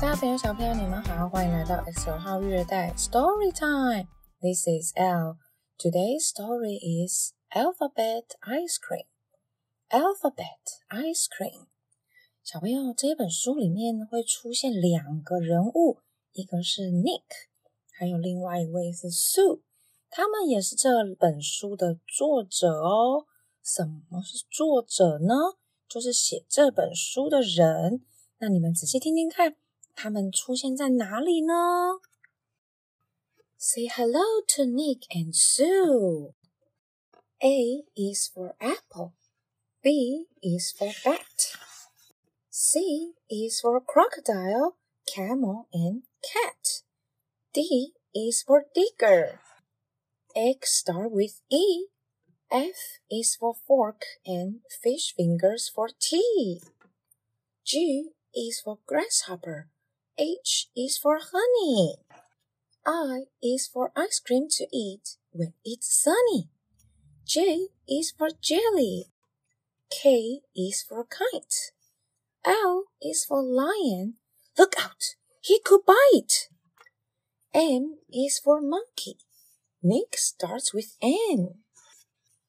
大朋友、小朋友，你们好，欢迎来到 X 号育儿袋 Story Time。This is L. Today's story is Alphabet Ice Cream. Alphabet Ice Cream。小朋友，这本书里面会出现两个人物，一个是 Nick，还有另外一位是 Sue。他们也是这本书的作者哦。什么是作者呢？就是写这本书的人。那你们仔细听听看，say hello to Nick and Sue. A is for apple. B is for bat. C is for crocodile, camel, and cat. D is for digger. X start with E. F is for fork and fish fingers for tea. G is for grasshopper. H is for honey. I is for ice cream to eat when it's sunny. J is for jelly. K is for kite. L is for lion. Look out! He could bite. M is for monkey. Nick starts with N.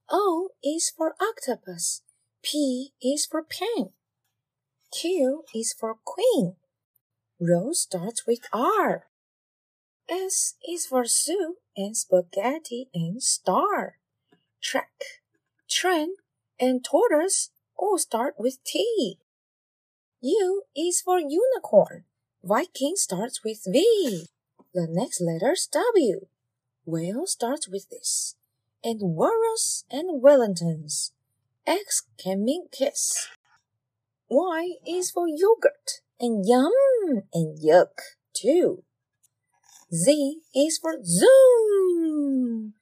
O is for octopus. P is for pen. Q is for queen. Rose starts with R. S is for Sue and spaghetti and star. Track, trend, and tortoise all start with T. U is for unicorn. Viking starts with V. The next letter's W. Whale starts with this. And Walrus and Wellingtons. X can mean kiss. Y is for yogurt and and yuck too. Z is for zoom.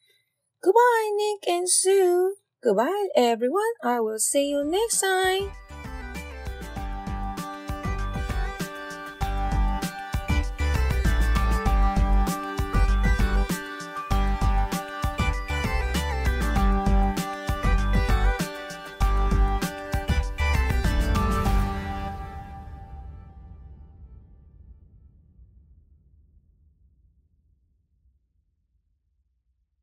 Goodbye, Nick and Sue. Goodbye, everyone. I will see you next time.